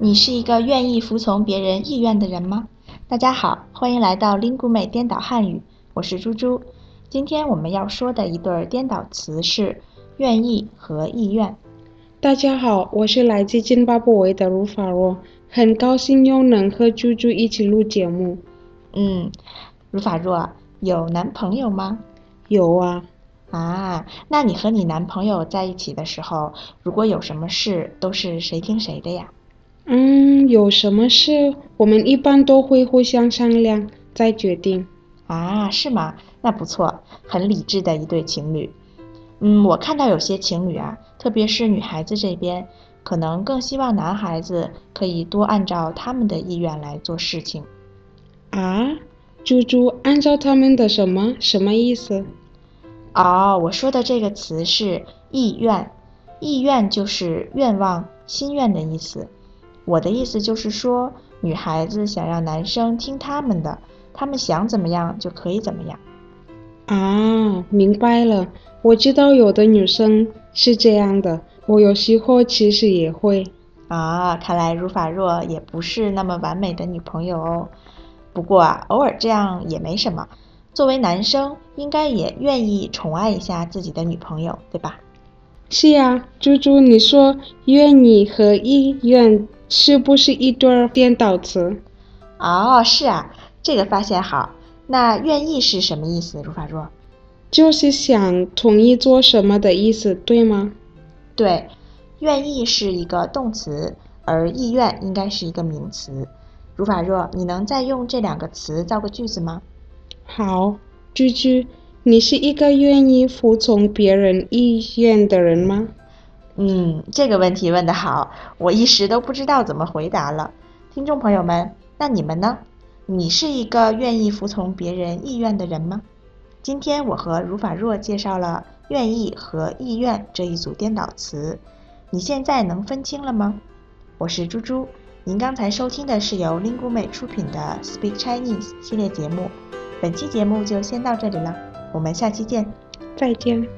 你是一个愿意服从别人意愿的人吗？大家好，欢迎来到 l i n g u m e 颠倒汉语，我是猪猪。今天我们要说的一对颠倒词是“愿意”和“意愿”。大家好，我是来自津巴布韦的卢法若，很高兴又能和猪猪一起录节目。嗯，卢法若有男朋友吗？有啊。啊，那你和你男朋友在一起的时候，如果有什么事，都是谁听谁的呀？嗯，有什么事，我们一般都会互相商量再决定。啊，是吗？那不错，很理智的一对情侣。嗯，我看到有些情侣啊，特别是女孩子这边，可能更希望男孩子可以多按照他们的意愿来做事情。啊，猪猪，按照他们的什么？什么意思？哦，我说的这个词是意愿，意愿就是愿望、心愿的意思。我的意思就是说，女孩子想让男生听他们的，他们想怎么样就可以怎么样。啊，明白了。我知道有的女生是这样的，我有时候其实也会。啊，看来如法若也不是那么完美的女朋友哦。不过啊，偶尔这样也没什么。作为男生，应该也愿意宠爱一下自己的女朋友，对吧？是呀，猪猪，你说愿意和意愿。是不是一对儿颠倒词？哦，是啊，这个发现好。那愿意是什么意思？如法若，就是想同意做什么的意思，对吗？对，愿意是一个动词，而意愿应该是一个名词。如法若，你能再用这两个词造个句子吗？好，居居，你是一个愿意服从别人意愿的人吗？嗯，这个问题问得好，我一时都不知道怎么回答了。听众朋友们，那你们呢？你是一个愿意服从别人意愿的人吗？今天我和如法若介绍了“愿意”和“意愿”这一组颠倒词，你现在能分清了吗？我是猪猪，您刚才收听的是由 Lingume 出品的 Speak Chinese 系列节目，本期节目就先到这里了，我们下期见，再见。